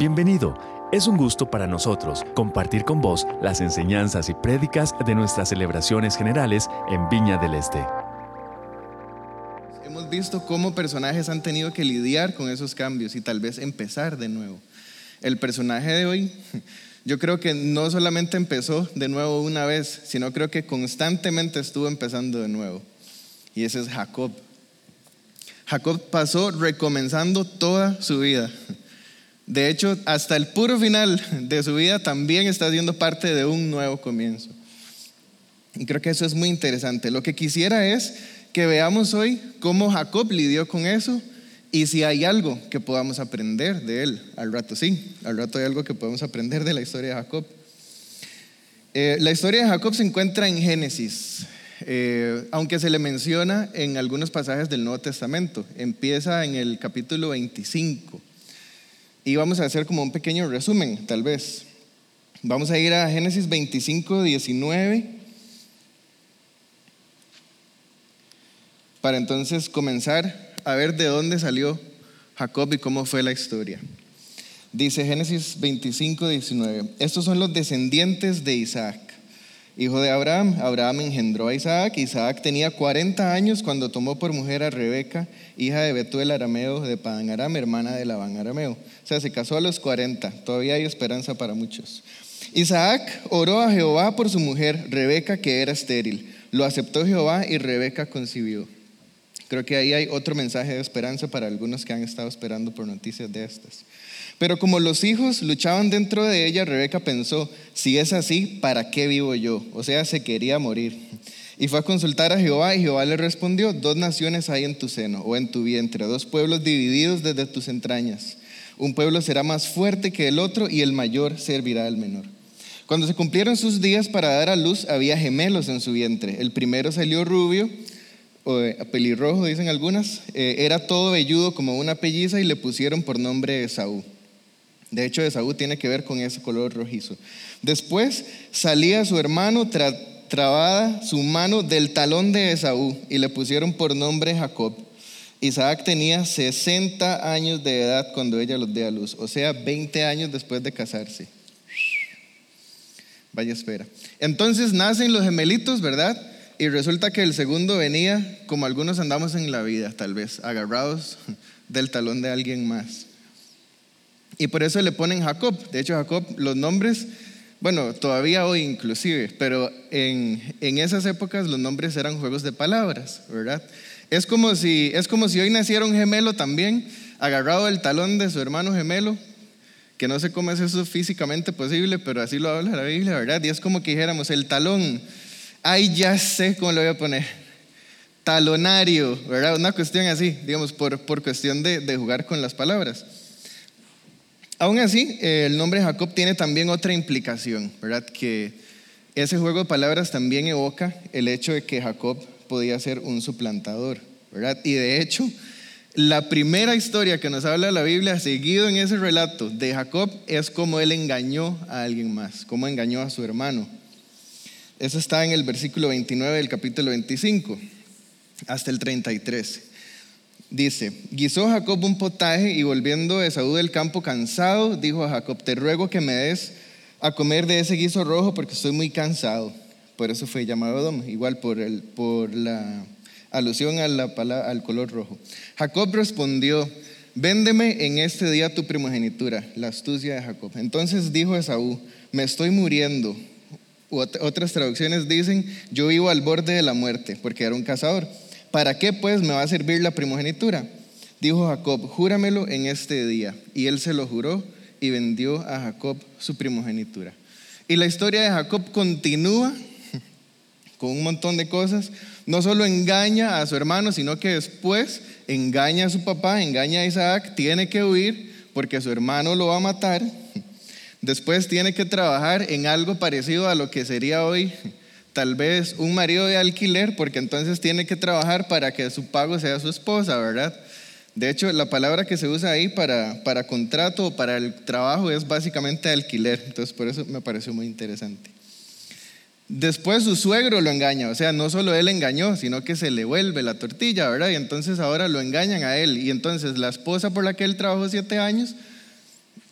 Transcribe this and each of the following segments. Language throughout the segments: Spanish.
Bienvenido. Es un gusto para nosotros compartir con vos las enseñanzas y prédicas de nuestras celebraciones generales en Viña del Este. Hemos visto cómo personajes han tenido que lidiar con esos cambios y tal vez empezar de nuevo. El personaje de hoy, yo creo que no solamente empezó de nuevo una vez, sino creo que constantemente estuvo empezando de nuevo. Y ese es Jacob. Jacob pasó recomenzando toda su vida. De hecho, hasta el puro final de su vida también está siendo parte de un nuevo comienzo. Y creo que eso es muy interesante. Lo que quisiera es que veamos hoy cómo Jacob lidió con eso y si hay algo que podamos aprender de él. Al rato sí, al rato hay algo que podemos aprender de la historia de Jacob. Eh, la historia de Jacob se encuentra en Génesis. Eh, aunque se le menciona en algunos pasajes del Nuevo Testamento. Empieza en el capítulo 25. Y vamos a hacer como un pequeño resumen, tal vez. Vamos a ir a Génesis 25, 19. Para entonces comenzar a ver de dónde salió Jacob y cómo fue la historia. Dice Génesis 25, 19. Estos son los descendientes de Isaac hijo de Abraham. Abraham engendró a Isaac. Isaac tenía 40 años cuando tomó por mujer a Rebeca, hija de Betuel arameo de Padan Aram, hermana de Labán arameo. O sea, se casó a los 40. Todavía hay esperanza para muchos. Isaac oró a Jehová por su mujer, Rebeca, que era estéril. Lo aceptó Jehová y Rebeca concibió. Creo que ahí hay otro mensaje de esperanza para algunos que han estado esperando por noticias de estas. Pero como los hijos luchaban dentro de ella, Rebeca pensó, si es así, ¿para qué vivo yo? O sea, se quería morir. Y fue a consultar a Jehová y Jehová le respondió, dos naciones hay en tu seno o en tu vientre, dos pueblos divididos desde tus entrañas. Un pueblo será más fuerte que el otro y el mayor servirá al menor. Cuando se cumplieron sus días para dar a luz, había gemelos en su vientre. El primero salió rubio, o eh, pelirrojo, dicen algunas, eh, era todo velludo como una pelliza y le pusieron por nombre Esaú. De hecho, Esaú tiene que ver con ese color rojizo. Después salía su hermano trabada su mano del talón de Esaú y le pusieron por nombre Jacob. Isaac tenía 60 años de edad cuando ella los dio a luz, o sea, 20 años después de casarse. Vaya espera. Entonces nacen los gemelitos, ¿verdad? Y resulta que el segundo venía como algunos andamos en la vida, tal vez, agarrados del talón de alguien más. Y por eso le ponen Jacob. De hecho, Jacob, los nombres, bueno, todavía hoy inclusive, pero en, en esas épocas los nombres eran juegos de palabras, ¿verdad? Es como, si, es como si hoy naciera un gemelo también, agarrado del talón de su hermano gemelo, que no sé cómo es eso físicamente posible, pero así lo habla la Biblia, ¿verdad? Y es como que dijéramos, el talón, ay, ya sé cómo lo voy a poner, talonario, ¿verdad? Una cuestión así, digamos, por, por cuestión de, de jugar con las palabras. Aún así, el nombre Jacob tiene también otra implicación, ¿verdad? Que ese juego de palabras también evoca el hecho de que Jacob podía ser un suplantador, ¿verdad? Y de hecho, la primera historia que nos habla la Biblia, seguido en ese relato de Jacob, es cómo él engañó a alguien más, cómo engañó a su hermano. Eso está en el versículo 29 del capítulo 25 hasta el 33. Dice, guisó Jacob un potaje y volviendo Esaú del campo cansado, dijo a Jacob, te ruego que me des a comer de ese guiso rojo porque estoy muy cansado. Por eso fue llamado Dom, igual por, el, por la alusión a la, al color rojo. Jacob respondió, véndeme en este día tu primogenitura, la astucia de Jacob. Entonces dijo Esaú, me estoy muriendo. Otras traducciones dicen, yo vivo al borde de la muerte, porque era un cazador. ¿Para qué pues me va a servir la primogenitura? Dijo Jacob, júramelo en este día. Y él se lo juró y vendió a Jacob su primogenitura. Y la historia de Jacob continúa con un montón de cosas. No solo engaña a su hermano, sino que después engaña a su papá, engaña a Isaac, tiene que huir porque su hermano lo va a matar. Después tiene que trabajar en algo parecido a lo que sería hoy tal vez un marido de alquiler, porque entonces tiene que trabajar para que su pago sea su esposa, ¿verdad? De hecho, la palabra que se usa ahí para, para contrato o para el trabajo es básicamente alquiler, entonces por eso me pareció muy interesante. Después su suegro lo engaña, o sea, no solo él engañó, sino que se le vuelve la tortilla, ¿verdad? Y entonces ahora lo engañan a él. Y entonces la esposa por la que él trabajó siete años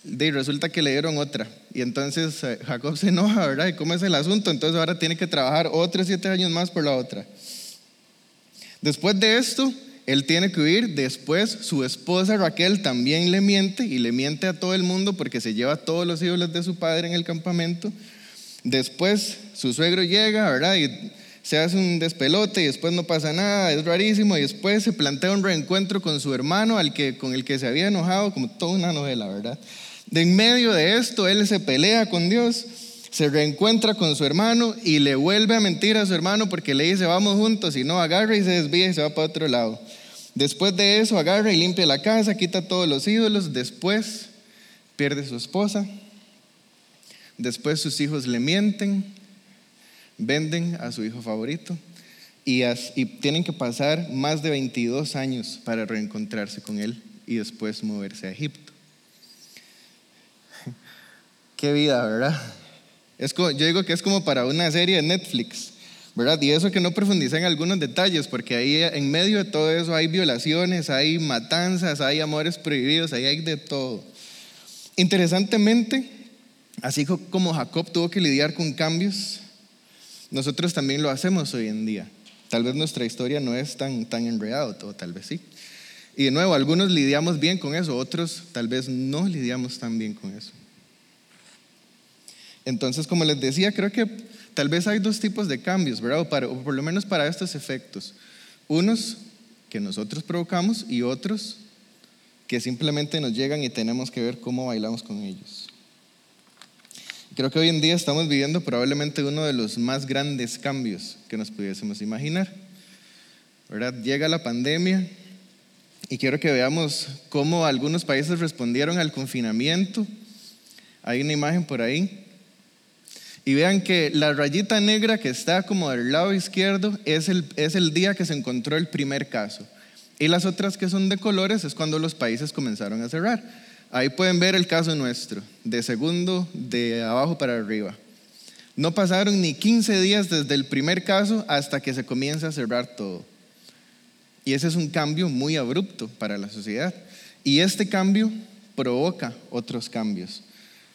de, resulta que le dieron otra. Y entonces eh, Jacob se enoja, ¿verdad? ¿Y cómo es el asunto? Entonces ahora tiene que trabajar otros siete años más por la otra. Después de esto, él tiene que huir. Después su esposa Raquel también le miente y le miente a todo el mundo porque se lleva todos los ídolos de su padre en el campamento. Después su suegro llega, ¿verdad? Y se hace un despelote y después no pasa nada, es rarísimo. Y después se plantea un reencuentro con su hermano al que, con el que se había enojado, como toda una novela, ¿verdad? De en medio de esto, él se pelea con Dios, se reencuentra con su hermano y le vuelve a mentir a su hermano porque le dice, vamos juntos, y no, agarra y se desvía y se va para otro lado. Después de eso, agarra y limpia la casa, quita todos los ídolos, después pierde su esposa, después sus hijos le mienten, venden a su hijo favorito y, tienen que pasar más de 22 años para reencontrarse con él y después moverse a Egipto. Qué vida, ¿verdad? Es yo digo que es como para una serie de Netflix, ¿verdad? Y eso que no profundiza en algunos detalles, porque ahí en medio de todo eso hay violaciones, hay matanzas, hay amores prohibidos, ahí hay de todo. Interesantemente, así como Jacob tuvo que lidiar con cambios, nosotros también lo hacemos hoy en día. Tal vez nuestra historia no es tan, tan enredada, o tal vez sí. Y de nuevo, algunos lidiamos bien con eso, otros tal vez no lidiamos tan bien con eso. Entonces, como les decía, creo que tal vez hay dos tipos de cambios, ¿verdad? O, por lo menos para estos efectos. Unos que nosotros provocamos y otros que simplemente nos llegan y tenemos que ver cómo bailamos con ellos. Creo que hoy en día estamos viviendo probablemente uno de los más grandes cambios que nos pudiésemos imaginar. ¿verdad? Llega la pandemia y quiero que veamos cómo algunos países respondieron al confinamiento. Hay una imagen por ahí y vean que la rayita negra que está como del lado izquierdo es el, es el día que se encontró el primer caso. Y las otras que son de colores es cuando los países comenzaron a cerrar. Ahí pueden ver el caso nuestro, de segundo de abajo para arriba. No pasaron ni 15 días desde el primer caso hasta que se comienza a cerrar todo. Y ese es un cambio muy abrupto para la sociedad. Y este cambio provoca otros cambios.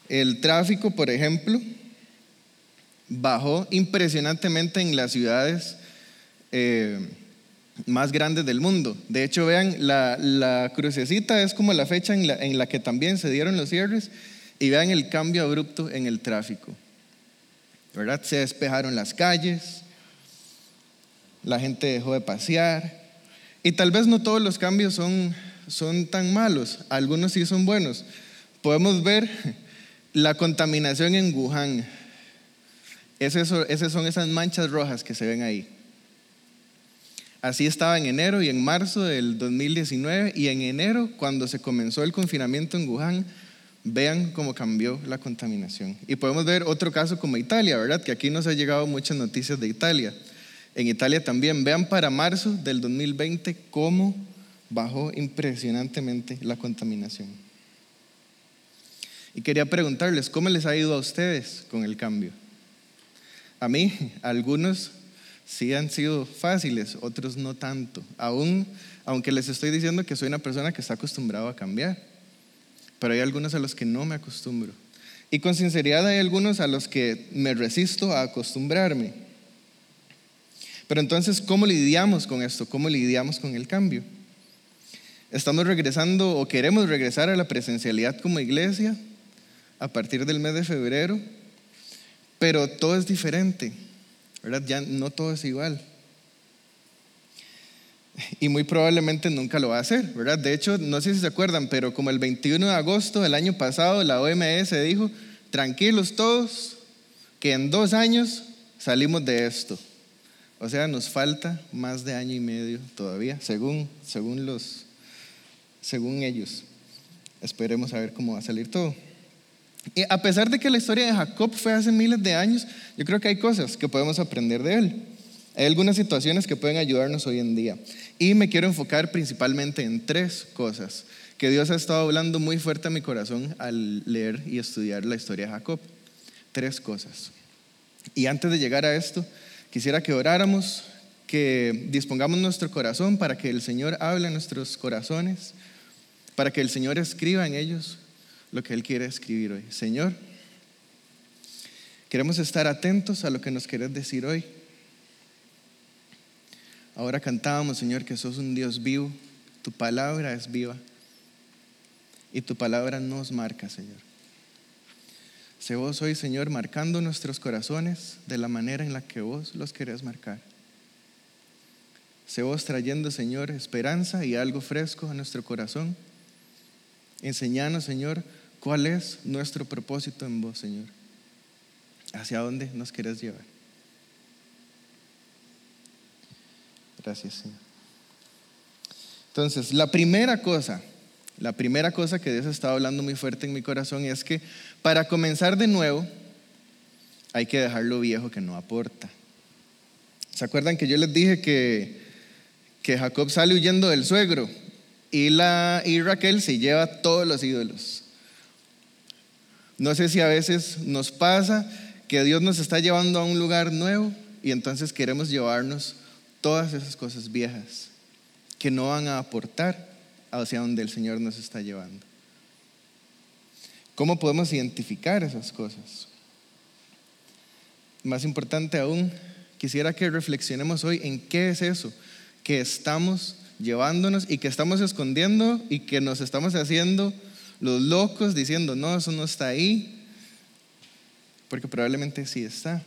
El tráfico, por ejemplo, bajó impresionantemente en las ciudades eh, más grandes del mundo. De hecho, vean, la, crucecita es como la fecha en la, en la que también se dieron los cierres y vean el cambio abrupto en el tráfico. ¿Verdad? Se despejaron las calles, la gente dejó de pasear y tal vez no todos los cambios son, son tan malos, algunos sí son buenos. Podemos ver la contaminación en Wuhan esas son esas manchas rojas que se ven ahí. Así estaba en enero y en marzo del 2019 y en enero cuando se comenzó el confinamiento en Wuhan, vean cómo cambió la contaminación. Y podemos ver otro caso como Italia, ¿verdad? Que aquí nos ha llegado muchas noticias de Italia. En Italia también, vean para marzo del 2020 cómo bajó impresionantemente la contaminación. Y quería preguntarles, ¿cómo les ha ido a ustedes con el cambio? A mí, algunos sí han sido fáciles, otros no tanto. Aún, aunque les estoy diciendo que soy una persona que está acostumbrado a cambiar. Pero hay algunos a los que no me acostumbro. Y con sinceridad hay algunos a los que me resisto a acostumbrarme. Pero entonces, ¿cómo lidiamos con esto? ¿Cómo lidiamos con el cambio? ¿Estamos regresando o queremos regresar a la presencialidad como iglesia a partir del mes de febrero? Pero todo es diferente, ¿verdad? Ya no todo es igual. Y muy probablemente nunca lo va a hacer, ¿verdad? De hecho, no sé si se acuerdan, pero como el 21 de agosto del año pasado, la OMS dijo, tranquilos todos, que en dos años salimos de esto. O sea, nos falta más de año y medio todavía, según, según, los, según ellos. Esperemos a ver cómo va a salir todo. Y a pesar de que la historia de Jacob fue hace miles de años, yo creo que hay cosas que podemos aprender de él. Hay algunas situaciones que pueden ayudarnos hoy en día. Y me quiero enfocar principalmente en tres cosas que Dios ha estado hablando muy fuerte a mi corazón al leer y estudiar la historia de Jacob. Tres cosas. Y antes de llegar a esto, quisiera que oráramos, que dispongamos nuestro corazón para que el Señor hable en nuestros corazones, para que el Señor escriba en ellos lo que Él quiere escribir hoy. Señor, queremos estar atentos a lo que nos quieres decir hoy. Ahora cantábamos, Señor, que sos un Dios vivo, tu palabra es viva y tu palabra nos marca, Señor. Sé vos hoy, Señor, marcando nuestros corazones de la manera en la que vos los querés marcar. Sé vos trayendo, Señor, esperanza y algo fresco a nuestro corazón. Enseñanos, Señor, cuál es nuestro propósito en vos, Señor. Hacia dónde nos querés llevar. Gracias, Señor. Entonces, la primera cosa, la primera cosa que Dios estado hablando muy fuerte en mi corazón es que para comenzar de nuevo hay que dejar lo viejo que no aporta. ¿Se acuerdan que yo les dije que que Jacob sale huyendo del suegro y, la, y Raquel se lleva todos los ídolos. No sé si a veces nos pasa que Dios nos está llevando a un lugar nuevo y entonces queremos llevarnos todas esas cosas viejas que no van a aportar hacia donde el Señor nos está llevando. ¿Cómo podemos identificar esas cosas? Más importante aún, quisiera que reflexionemos hoy en qué es eso que estamos llevándonos y que estamos escondiendo y que nos estamos haciendo los locos diciendo, no, eso no está ahí, porque probablemente sí está.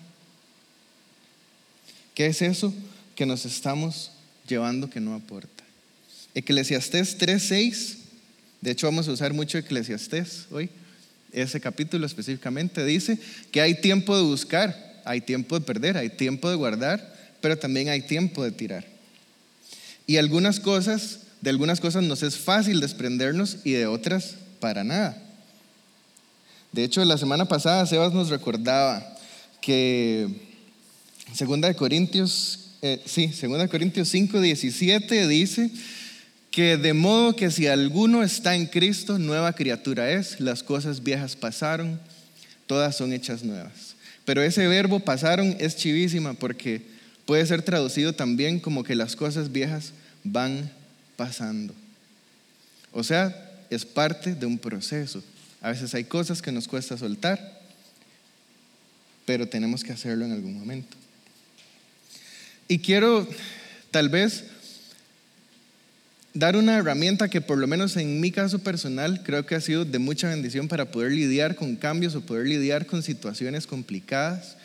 ¿Qué es eso que nos estamos llevando que no aporta? Eclesiastés 3.6, de hecho vamos a usar mucho Eclesiastés hoy, ese capítulo específicamente dice que hay tiempo de buscar, hay tiempo de perder, hay tiempo de guardar, pero también hay tiempo de tirar. Y algunas cosas, de algunas cosas nos es fácil desprendernos y de otras para nada. De hecho, la semana pasada Sebas nos recordaba que Segunda de Corintios, eh, sí, Segunda de Corintios 5, 17 dice que de modo que si alguno está en Cristo, nueva criatura es, las cosas viejas pasaron, todas son hechas nuevas. Pero ese verbo pasaron es chivísima porque Puede ser traducido también como que las cosas viejas van pasando. O sea, es parte de un proceso. A veces hay cosas que nos cuesta soltar, pero tenemos que hacerlo en algún momento. Y quiero tal vez dar una herramienta que por lo menos en mi caso personal creo que ha sido de mucha bendición para poder lidiar con cambios o poder lidiar con situaciones complicadas.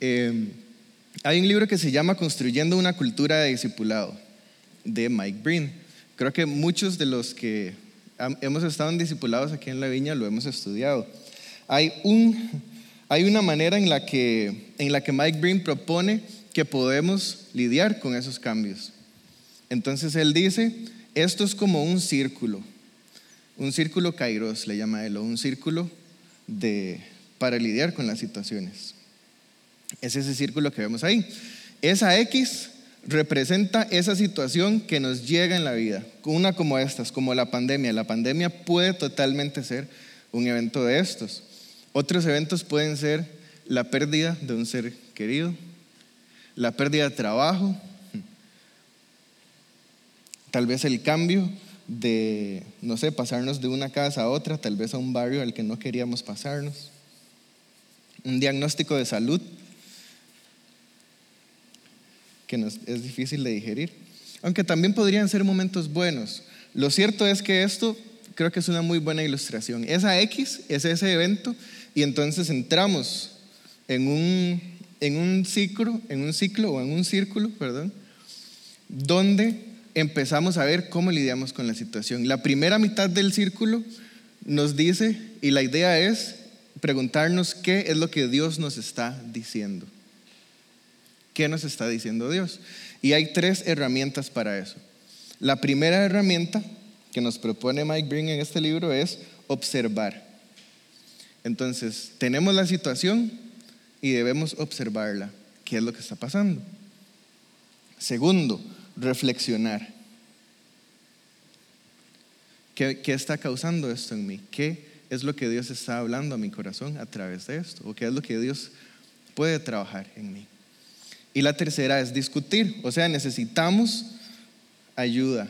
Eh, hay un libro que se llama Construyendo una cultura de discipulado, de Mike Breen. Creo que muchos de los que hemos estado en discipulados aquí en la viña lo hemos estudiado. Hay, un, hay una manera en la, que, en la que Mike Breen propone que podemos lidiar con esos cambios. Entonces él dice, esto es como un círculo, un círculo kairos le llama él, o un círculo de, para lidiar con las situaciones. Es ese círculo que vemos ahí. Esa X representa esa situación que nos llega en la vida. Una como estas, como la pandemia. La pandemia puede totalmente ser un evento de estos. Otros eventos pueden ser la pérdida de un ser querido, la pérdida de trabajo, tal vez el cambio de, no sé, pasarnos de una casa a otra, tal vez a un barrio al que no queríamos pasarnos, un diagnóstico de salud es difícil de digerir. Aunque también podrían ser momentos buenos. Lo cierto es que esto creo que es una muy buena ilustración. Esa X es ese evento y entonces entramos en un, en un ciclo, en un ciclo o en un círculo, perdón, donde empezamos a ver cómo lidiamos con la situación. La primera mitad del círculo nos dice, y la idea es preguntarnos qué es lo que Dios nos está diciendo. ¿Qué nos está diciendo Dios? Y hay tres herramientas para eso. La primera herramienta que nos propone Mike Breen en este libro es observar. Entonces, tenemos la situación y debemos observarla. ¿Qué es lo que está pasando? Segundo, reflexionar. ¿Qué, ¿Qué, está causando esto en mí? ¿Qué es lo que Dios está hablando a mi corazón a través de esto? ¿O qué es lo que Dios puede trabajar en mí? Y la tercera es discutir, o sea, necesitamos ayuda.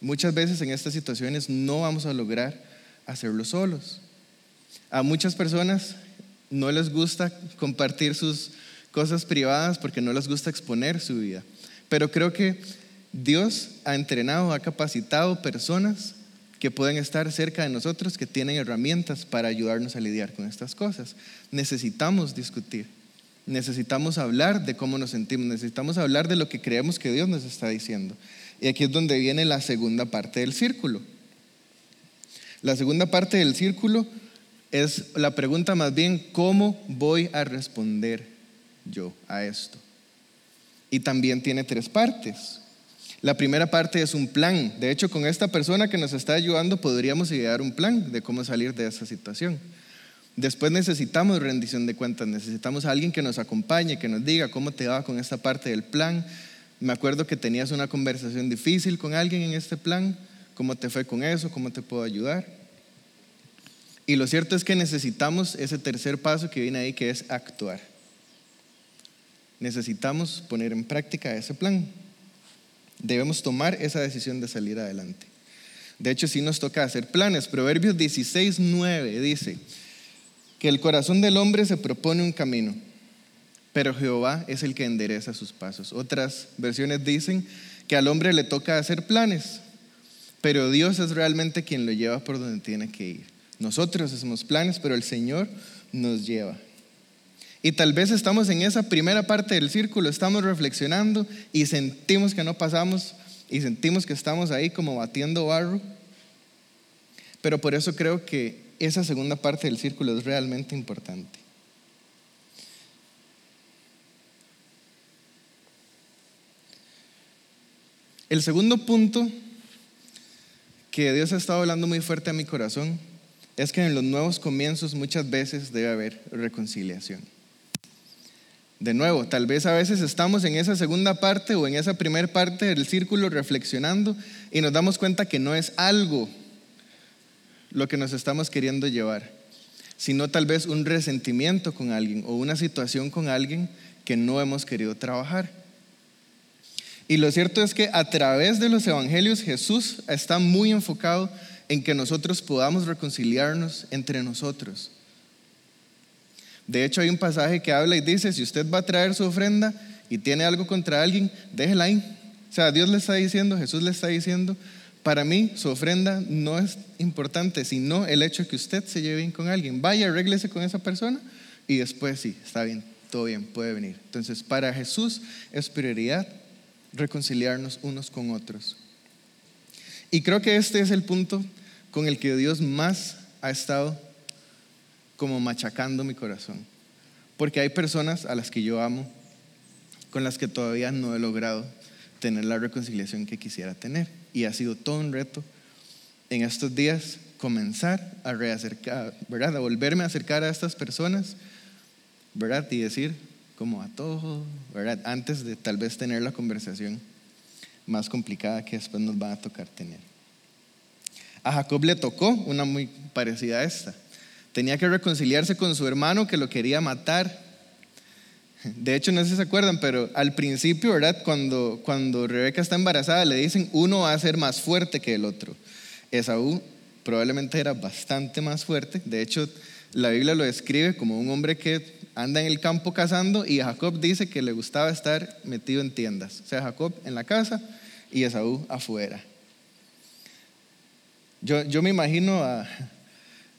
Muchas veces en estas situaciones no vamos a lograr hacerlo solos. A muchas personas no les gusta compartir sus cosas privadas porque no les gusta exponer su vida. Pero creo que Dios ha entrenado, ha capacitado personas que pueden estar cerca de nosotros, que tienen herramientas para ayudarnos a lidiar con estas cosas. Necesitamos discutir, necesitamos hablar de cómo nos sentimos, necesitamos hablar de lo que creemos que Dios nos está diciendo. Y aquí es donde viene la segunda parte del círculo. La segunda parte del círculo es la pregunta más bien, ¿cómo voy a responder yo a esto? Y también tiene tres partes. La primera parte es un plan. De hecho, con esta persona que nos está ayudando podríamos idear un plan de cómo salir de esa situación. Después necesitamos rendición de cuentas, necesitamos a alguien que nos acompañe, que nos diga cómo te va con esta parte del plan. Me acuerdo que tenías una conversación difícil con alguien en este plan, cómo te fue con eso, cómo te puedo ayudar. Y lo cierto es que necesitamos ese tercer paso que viene ahí, que es actuar. Necesitamos poner en práctica ese plan. Debemos tomar esa decisión de salir adelante. De hecho, sí nos toca hacer planes. Proverbios 16, 9 dice que el corazón del hombre se propone un camino, pero Jehová es el que endereza sus pasos. Otras versiones dicen que al hombre le toca hacer planes, pero Dios es realmente quien lo lleva por donde tiene que ir. Nosotros hacemos planes, pero el Señor nos lleva. Y tal vez estamos en esa primera parte del círculo, estamos reflexionando y sentimos que no pasamos y sentimos que estamos ahí como batiendo barro. Pero por eso creo que esa segunda parte del círculo es realmente importante. El segundo punto que Dios ha estado hablando muy fuerte a mi corazón es que en los nuevos comienzos muchas veces debe haber reconciliación. De nuevo, tal vez a veces estamos en esa segunda parte o en esa primera parte del círculo reflexionando y nos damos cuenta que no es algo lo que nos estamos queriendo llevar, sino tal vez un resentimiento con alguien o una situación con alguien que no hemos querido trabajar. Y lo cierto es que a través de los evangelios Jesús está muy enfocado en que nosotros podamos reconciliarnos entre nosotros de hecho, hay un pasaje que habla y dice, si usted va a traer su ofrenda y tiene algo contra alguien, déjela ahí. O sea, Dios le está diciendo, Jesús le está diciendo, para mí su ofrenda no es importante, sino el hecho de que usted se lleve bien con alguien. Vaya, arréglese con esa persona y después sí, está bien, todo bien, puede venir. Entonces, para Jesús es prioridad reconciliarnos unos con otros. Y creo que este es el punto con el que Dios más ha estado como machacando mi corazón. Porque hay personas a las que yo amo, con las que todavía no he logrado tener la reconciliación que quisiera tener. Y ha sido todo un reto en estos días comenzar a reacercar, ¿verdad? A volverme a acercar a estas personas, ¿verdad? Y decir como a todo, ¿verdad? Antes de tal vez tener la conversación más complicada que después nos va a tocar tener. A Jacob le tocó una muy parecida a esta. Tenía que reconciliarse con su hermano que lo quería matar. De hecho, no sé si se acuerdan, pero al principio, ¿verdad? Cuando, cuando Rebeca está embarazada, le dicen, uno va a ser más fuerte que el otro. Esaú probablemente era bastante más fuerte. De hecho, la Biblia lo describe como un hombre que anda en el campo cazando y Jacob dice que le gustaba estar metido en tiendas. O sea, Jacob en la casa y Esaú afuera. Yo, yo me imagino a,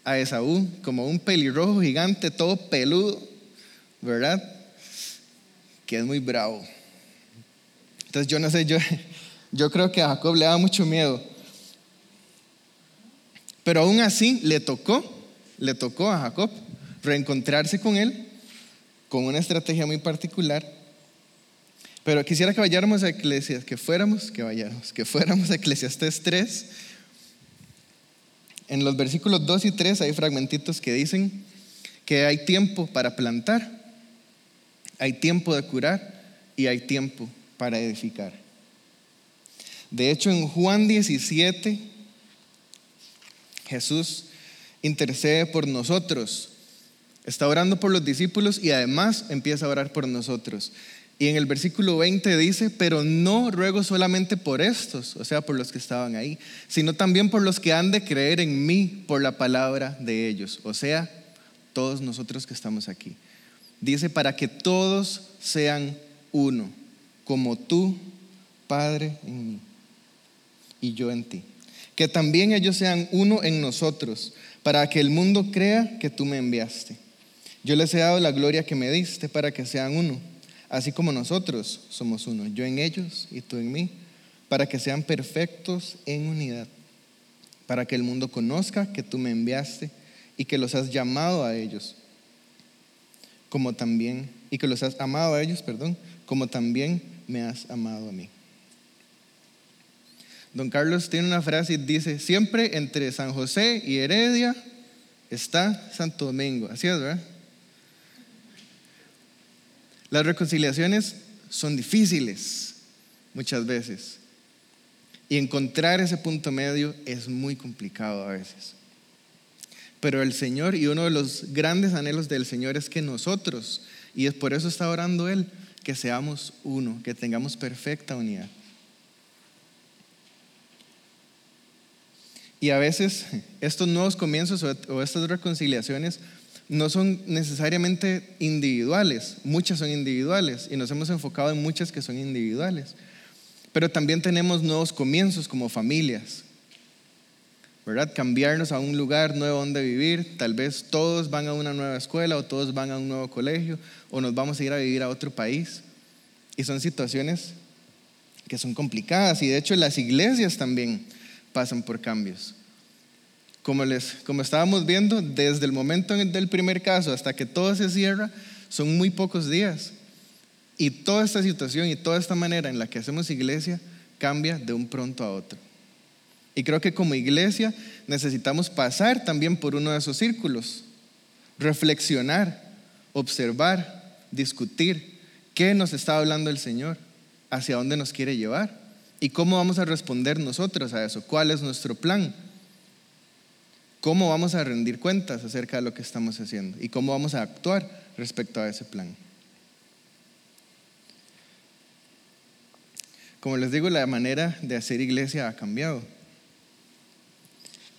a Esaú como un pelirrojo gigante, todo peludo, ¿verdad? Que es muy bravo. Entonces yo no sé, yo, creo que a Jacob le da mucho miedo. Pero aún así le tocó, le tocó a Jacob reencontrarse con él con una estrategia muy particular. Pero quisiera que vayáramos a Eclesiastes, que fuéramos, que vayáramos, que fuéramos a Eclesiastes 3 en los versículos 2 y 3 hay fragmentitos que dicen que hay tiempo para plantar, hay tiempo de curar y hay tiempo para edificar. De hecho, en Juan 17, Jesús intercede por nosotros. Está orando por los discípulos y además empieza a orar por nosotros. Y en el versículo 20 dice, pero no ruego solamente por estos, o sea, por los que estaban ahí, sino también por los que han de creer en mí por la palabra de ellos, o sea, todos nosotros que estamos aquí. Dice, para que todos sean uno, como tú, Padre, en mí y yo en ti. Que también ellos sean uno en nosotros, para que el mundo crea que tú me enviaste. Yo les he dado la gloria que me diste para que sean uno así como nosotros somos uno, yo en ellos y tú en mí, para que sean perfectos en unidad, para que el mundo conozca que tú me enviaste y que los has llamado a ellos, como también, y que los has amado a ellos, perdón, como también me has amado a mí. Don Carlos tiene una frase y dice, siempre entre San José y Heredia está Santo Domingo. Así es, ¿verdad? Las reconciliaciones son difíciles muchas veces. Y encontrar ese punto medio es muy complicado a veces. Pero el Señor, y uno de los grandes anhelos del Señor es que nosotros, y es por eso está orando Él, que seamos uno, que tengamos perfecta unidad. Y a veces estos nuevos comienzos o estas reconciliaciones no son necesariamente individuales, muchas son individuales y nos hemos enfocado en muchas que son individuales. Pero también tenemos nuevos comienzos como familias, ¿verdad? Cambiarnos a un lugar nuevo donde vivir, tal vez todos van a una nueva escuela o todos van a un nuevo colegio o nos vamos a ir a vivir a otro país. Y son situaciones que son complicadas y de hecho las iglesias también pasan por cambios. Como, les, como estábamos viendo, desde el momento del primer caso hasta que todo se cierra, son muy pocos días. Y toda esta situación y toda esta manera en la que hacemos iglesia cambia de un pronto a otro. Y creo que como iglesia necesitamos pasar también por uno de esos círculos, reflexionar, observar, discutir qué nos está hablando el Señor, hacia dónde nos quiere llevar y cómo vamos a responder nosotros a eso, cuál es nuestro plan. ¿Cómo vamos a rendir cuentas acerca de lo que estamos haciendo? ¿Y cómo vamos a actuar respecto a ese plan? Como les digo, la manera de hacer iglesia ha cambiado.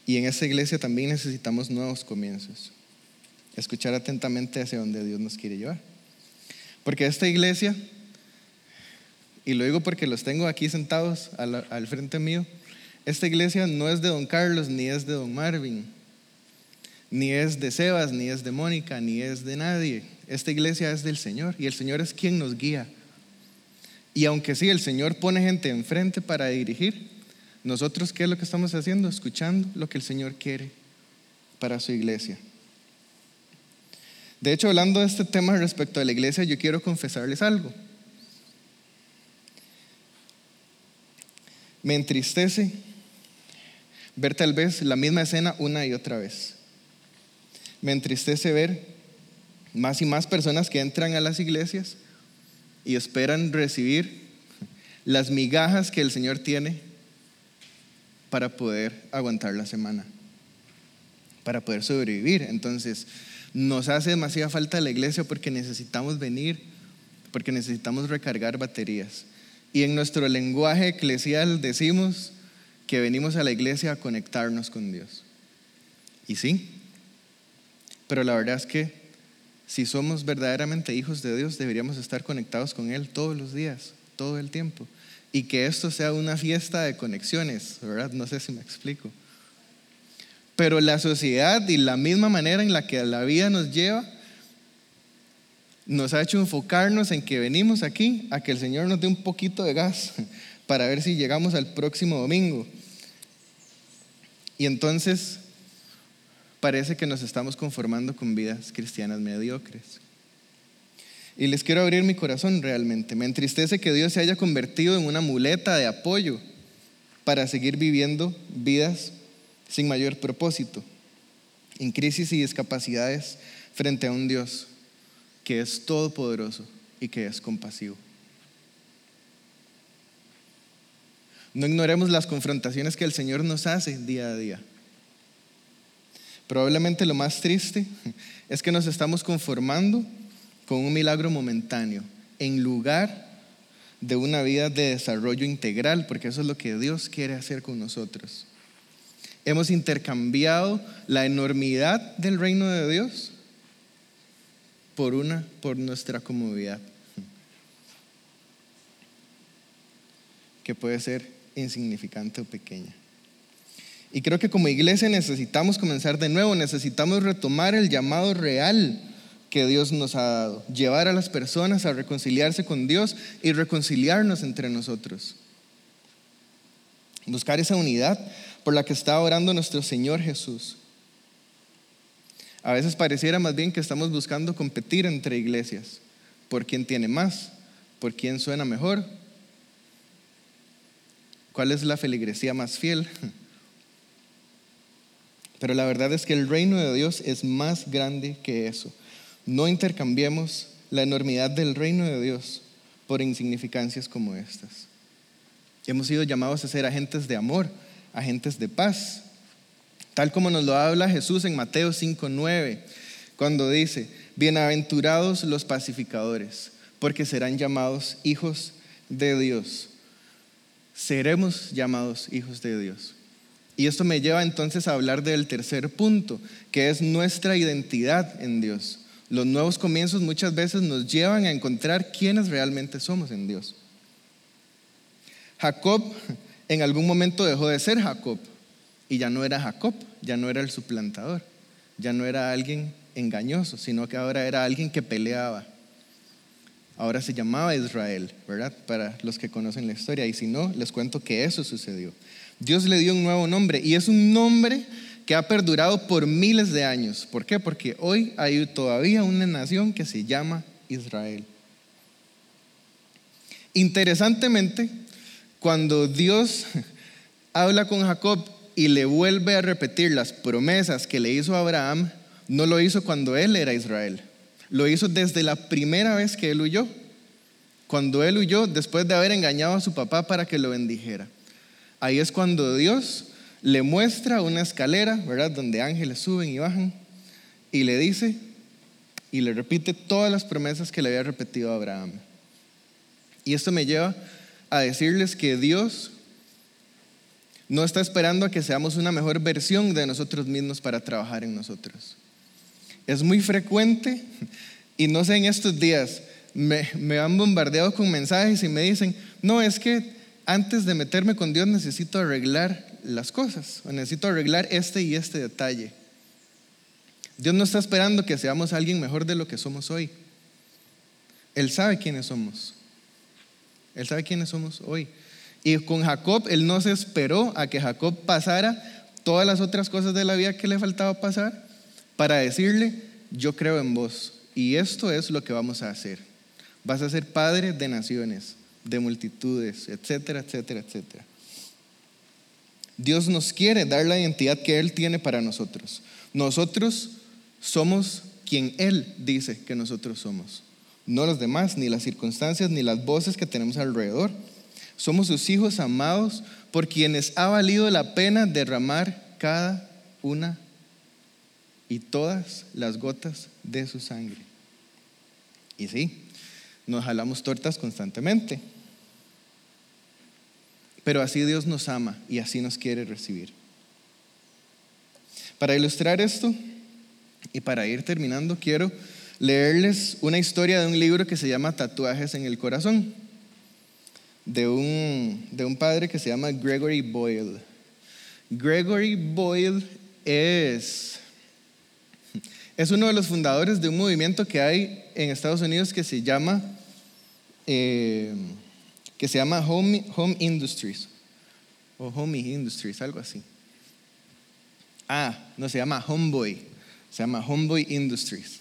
Y en esa iglesia también necesitamos nuevos comienzos. Escuchar atentamente hacia donde Dios nos quiere llevar. Porque esta iglesia, y lo digo porque los tengo aquí sentados al, al frente mío, esta iglesia no es de don Carlos, ni es de don Marvin, ni es de Sebas, ni es de Mónica, ni es de nadie. Esta iglesia es del Señor y el Señor es quien nos guía. Y aunque sí, el Señor pone gente enfrente para dirigir, nosotros qué es lo que estamos haciendo? Escuchando lo que el Señor quiere para su iglesia. De hecho, hablando de este tema respecto a la iglesia, yo quiero confesarles algo. Me entristece ver tal vez la misma escena una y otra vez. Me entristece ver más y más personas que entran a las iglesias y esperan recibir las migajas que el Señor tiene para poder aguantar la semana, para poder sobrevivir. Entonces, nos hace demasiada falta la iglesia porque necesitamos venir, porque necesitamos recargar baterías. Y en nuestro lenguaje eclesial decimos, que venimos a la iglesia a conectarnos con Dios. Y sí, pero la verdad es que si somos verdaderamente hijos de Dios, deberíamos estar conectados con Él todos los días, todo el tiempo. Y que esto sea una fiesta de conexiones, ¿verdad? No sé si me explico. Pero la sociedad y la misma manera en la que la vida nos lleva, nos ha hecho enfocarnos en que venimos aquí a que el Señor nos dé un poquito de gas para ver si llegamos al próximo domingo. Y entonces parece que nos estamos conformando con vidas cristianas mediocres. Y les quiero abrir mi corazón realmente. Me entristece que Dios se haya convertido en una muleta de apoyo para seguir viviendo vidas sin mayor propósito, en crisis y discapacidades frente a un Dios que es todopoderoso y que es compasivo. No ignoremos las confrontaciones que el Señor nos hace día a día. Probablemente lo más triste es que nos estamos conformando con un milagro momentáneo en lugar de una vida de desarrollo integral, porque eso es lo que Dios quiere hacer con nosotros. Hemos intercambiado la enormidad del reino de Dios por una, por nuestra comodidad, que puede ser insignificante o pequeña. Y creo que como iglesia necesitamos comenzar de nuevo, necesitamos retomar el llamado real que Dios nos ha dado, llevar a las personas a reconciliarse con Dios y reconciliarnos entre nosotros. Buscar esa unidad por la que está orando nuestro Señor Jesús. A veces pareciera más bien que estamos buscando competir entre iglesias, por quién tiene más, por quién suena mejor, cuál es la feligresía más fiel. Pero la verdad es que el reino de Dios es más grande que eso. No intercambiemos la enormidad del reino de Dios por insignificancias como estas. Hemos sido llamados a ser agentes de amor, agentes de paz, tal como nos lo habla Jesús en Mateo 5:9, cuando dice, "Bienaventurados los pacificadores, porque serán llamados hijos de Dios." Seremos llamados hijos de Dios. Y esto me lleva entonces a hablar del tercer punto, que es nuestra identidad en Dios. Los nuevos comienzos muchas veces nos llevan a encontrar quiénes realmente somos en Dios. Jacob en algún momento dejó de ser Jacob y ya no era Jacob, ya no era el suplantador, ya no era alguien engañoso, sino que ahora era alguien que peleaba. Ahora se llamaba Israel, ¿verdad? Para los que conocen la historia. Y si no, les cuento que eso sucedió. Dios le dio un nuevo nombre y es un nombre que ha perdurado por miles de años. ¿Por qué? Porque hoy hay todavía una nación que se llama Israel. Interesantemente, cuando Dios habla con Jacob y le vuelve a repetir las promesas que le hizo a Abraham, no lo hizo cuando él era Israel. Lo hizo desde la primera vez que él huyó. Cuando él huyó después de haber engañado a su papá para que lo bendijera. Ahí es cuando Dios le muestra una escalera, ¿verdad? Donde ángeles suben y bajan y le dice y le repite todas las promesas que le había repetido a Abraham. Y esto me lleva a decirles que Dios no está esperando a que seamos una mejor versión de nosotros mismos para trabajar en nosotros. Es muy frecuente, y no sé, en estos días me, me han bombardeado con mensajes y me dicen, no, es que antes de meterme con Dios necesito arreglar las cosas, necesito arreglar este y este detalle. Dios no está esperando que seamos alguien mejor de lo que somos hoy. Él sabe quiénes somos. Él sabe quiénes somos hoy. Y con Jacob, Él no se esperó a que Jacob pasara todas las otras cosas de la vida que le faltaba pasar para decirle, yo creo en vos. Y esto es lo que vamos a hacer. Vas a ser padre de naciones de multitudes, etcétera, etcétera, etcétera. Dios nos quiere dar la identidad que Él tiene para nosotros. Nosotros somos quien Él dice que nosotros somos. No los demás, ni las circunstancias, ni las voces que tenemos alrededor. Somos sus hijos amados por quienes ha valido la pena derramar cada una y todas las gotas de su sangre. Y sí, nos jalamos tortas constantemente. Pero así Dios nos ama y así nos quiere recibir. Para ilustrar esto y para ir terminando, quiero leerles una historia de un libro que se llama Tatuajes en el Corazón, de un, de un padre que se llama Gregory Boyle. Gregory Boyle es, es uno de los fundadores de un movimiento que hay en Estados Unidos que se llama... Eh, que se llama Home, Home Industries o Home Industries, algo así. Ah, no, se llama Homeboy, se llama Homeboy Industries.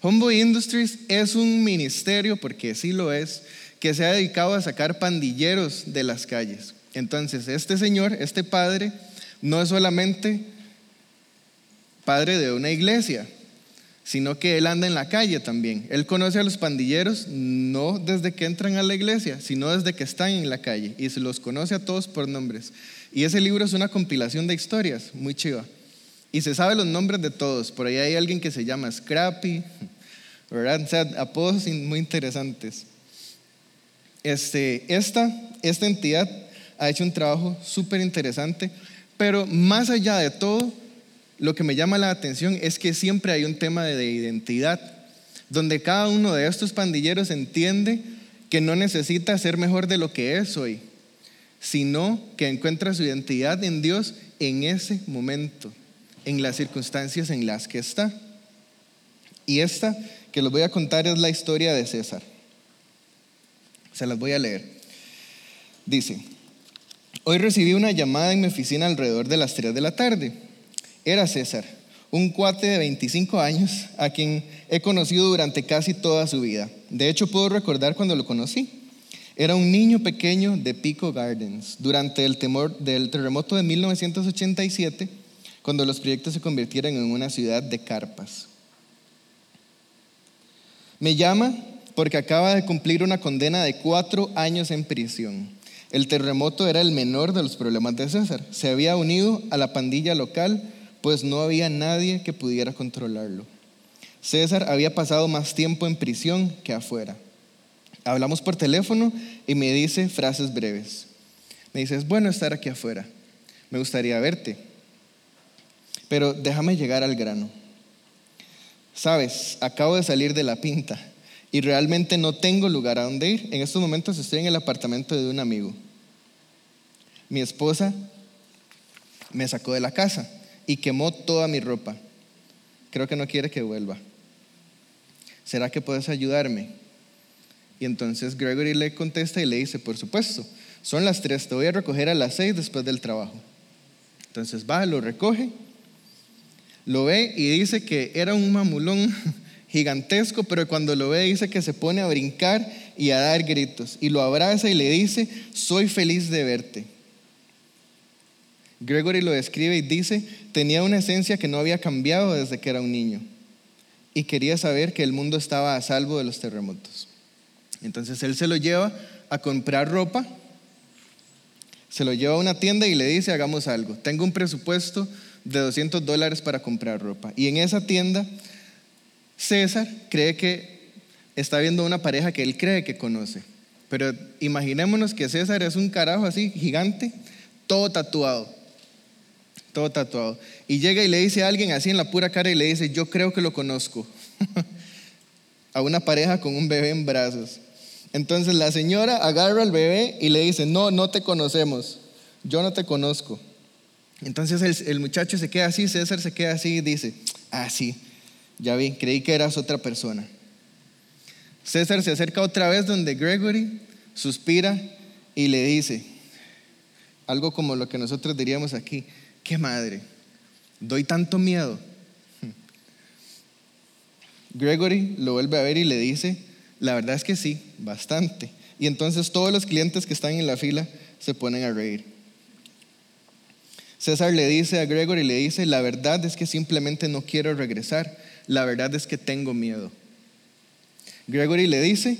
Homeboy Industries es un ministerio, porque sí lo es, que se ha dedicado a sacar pandilleros de las calles. Entonces, este señor, este padre, no es solamente padre de una iglesia, sino que él anda en la calle también. Él conoce a los pandilleros no desde que entran a la iglesia, sino desde que están en la calle y se los conoce a todos por nombres. Y ese libro es una compilación de historias, muy chiva. Y se sabe los nombres de todos. Por ahí hay alguien que se llama Scrappy, ¿verdad? Apodos muy interesantes. Este, esta, esta entidad ha hecho un trabajo súper interesante, pero más allá de todo, lo que me llama la atención es que siempre hay un tema de identidad, donde cada uno de estos pandilleros entiende que no necesita ser mejor de lo que es hoy, sino que encuentra su identidad en Dios en ese momento, en las circunstancias en las que está. Y esta que les voy a contar es la historia de César. Se las voy a leer. Dice, hoy recibí una llamada en mi oficina alrededor de las 3 de la tarde. Era César, un cuate de 25 años a quien he conocido durante casi toda su vida. De hecho, puedo recordar cuando lo conocí. Era un niño pequeño de Pico Gardens durante el temor del terremoto de 1987, cuando los proyectos se convirtieron en una ciudad de carpas. Me llama porque acaba de cumplir una condena de cuatro años en prisión. El terremoto era el menor de los problemas de César. Se había unido a la pandilla local, pues no había nadie que pudiera controlarlo. César había pasado más tiempo en prisión que afuera. Hablamos por teléfono y me dice frases breves. Me dice, es bueno estar aquí afuera. Me gustaría verte. Pero déjame llegar al grano. Sabes, acabo de salir de la pinta y realmente no tengo lugar a donde ir. En estos momentos estoy en el apartamento de un amigo. Mi esposa me sacó de la casa y quemó toda mi ropa. Creo que no quiere que vuelva. ¿Será que puedes ayudarme? Y entonces Gregory le contesta y le dice, por supuesto, son las tres, te voy a recoger a las seis después del trabajo. Entonces va, lo recoge lo ve y dice que era un mamulón gigantesco, pero cuando lo ve dice que se pone a brincar y a dar gritos. Y lo abraza y le dice, soy feliz de verte. Gregory lo describe y dice, tenía una esencia que no había cambiado desde que era un niño. Y quería saber que el mundo estaba a salvo de los terremotos. Entonces él se lo lleva a comprar ropa, se lo lleva a una tienda y le dice, hagamos algo. Tengo un presupuesto de 200 dólares para comprar ropa. Y en esa tienda, César cree que está viendo una pareja que él cree que conoce. Pero imaginémonos que César es un carajo así, gigante, todo tatuado. Todo tatuado. Y llega y le dice a alguien así en la pura cara y le dice, yo creo que lo conozco. a una pareja con un bebé en brazos. Entonces la señora agarra al bebé y le dice, no, no te conocemos, yo no te conozco. Entonces el, muchacho se queda así, César se queda así y dice, ah, sí, ya vi, creí que eras otra persona. César se acerca otra vez donde Gregory suspira y le dice algo como lo que nosotros diríamos aquí, qué madre, doy tanto miedo. Gregory lo vuelve a ver y le dice, la verdad es que sí, bastante. Y entonces todos los clientes que están en la fila se ponen a reír. César le dice a Gregory, le dice, la verdad es que simplemente no quiero regresar, la verdad es que tengo miedo. Gregory le dice,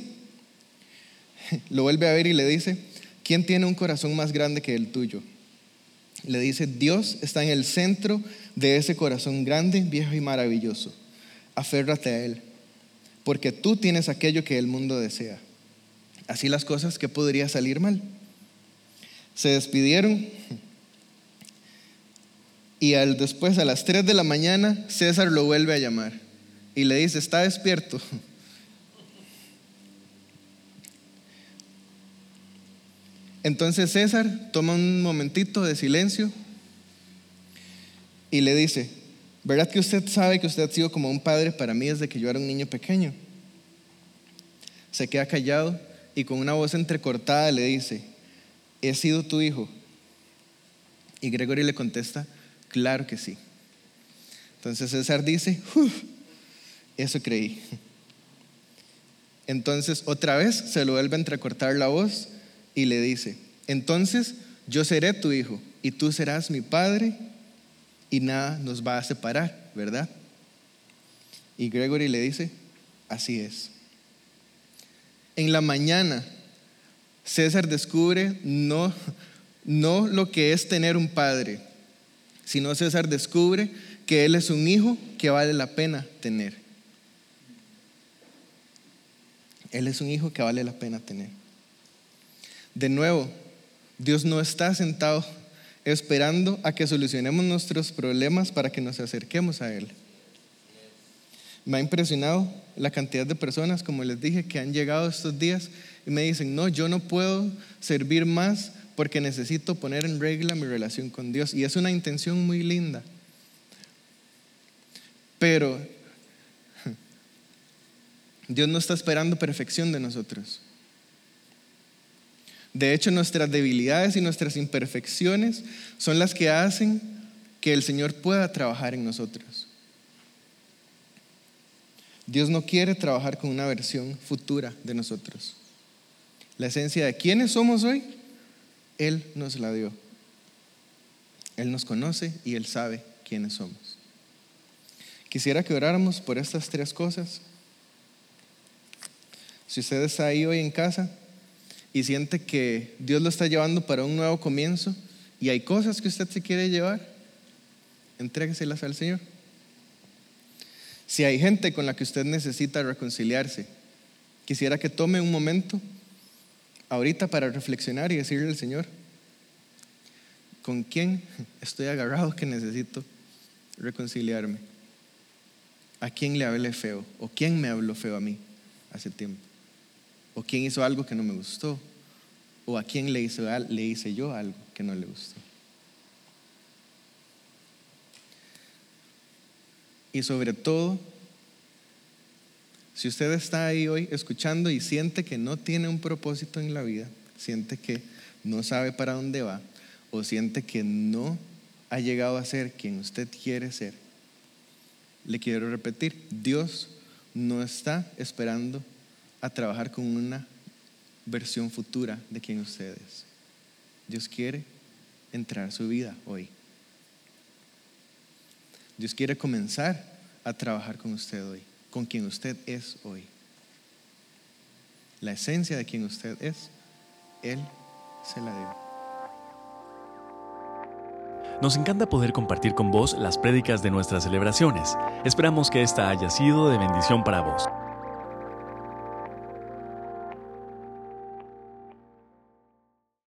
lo vuelve a ver y le dice, ¿quién tiene un corazón más grande que el tuyo? Le dice, Dios está en el centro de ese corazón grande, viejo y maravilloso. Aférrate a Él, porque tú tienes aquello que el mundo desea. Así las cosas que podría salir mal. Se despidieron y al, después, a las 3 de la mañana, César lo vuelve a llamar y le dice, está despierto. Entonces César toma un momentito de silencio y le dice, ¿verdad que usted sabe que usted ha sido como un padre para mí desde que yo era un niño pequeño? Se queda callado y con una voz entrecortada le dice, he sido tu hijo. Y Gregory le contesta, Claro que sí. Entonces César dice, eso creí. Entonces otra vez se lo vuelve a entrecortar la voz y le dice, entonces yo seré tu hijo y tú serás mi padre y nada nos va a separar, ¿verdad? Y Gregory le dice, así es. En la mañana, César descubre no, no lo que es tener un padre, sino César descubre que él es un hijo que vale la pena tener. Él es un hijo que vale la pena tener. De nuevo, Dios no está sentado esperando a que solucionemos nuestros problemas para que nos acerquemos a Él. Me ha impresionado la cantidad de personas, como les dije, que han llegado estos días y me dicen, no, yo no puedo servir más porque necesito poner en regla mi relación con Dios. Y es una intención muy linda. Pero Dios no está esperando perfección de nosotros. De hecho, nuestras debilidades y nuestras imperfecciones son las que hacen que el Señor pueda trabajar en nosotros. Dios no quiere trabajar con una versión futura de nosotros. La esencia de quiénes somos hoy, Él nos la dio. Él nos conoce y Él sabe quiénes somos. Quisiera que oráramos por estas tres cosas. Si usted está ahí hoy en casa y siente que Dios lo está llevando para un nuevo comienzo y hay cosas que usted se quiere llevar, entrégueselas al Señor. Si hay gente con la que usted necesita reconciliarse, quisiera que tome un momento ahorita para reflexionar y decirle al Señor, ¿con quién estoy agarrado que necesito reconciliarme? ¿A quién le hablé feo? ¿O quién me habló feo a mí hace tiempo? ¿O quién hizo algo que no me gustó? ¿O a quién le hice, le hice yo algo que no le gustó? Y sobre todo, si usted está ahí hoy escuchando y siente que no tiene un propósito en la vida, siente que no sabe para dónde va, o siente que no ha llegado a ser quien usted quiere ser, le quiero repetir, Dios no está esperando a trabajar con una versión futura de quien usted es. Dios quiere entrar a su vida hoy. Dios quiere comenzar a trabajar con usted hoy, con quien usted es hoy. La esencia de quien usted es, Él se la dio. Nos encanta poder compartir con vos las prédicas de nuestras celebraciones. Esperamos que esta haya sido de bendición para vos.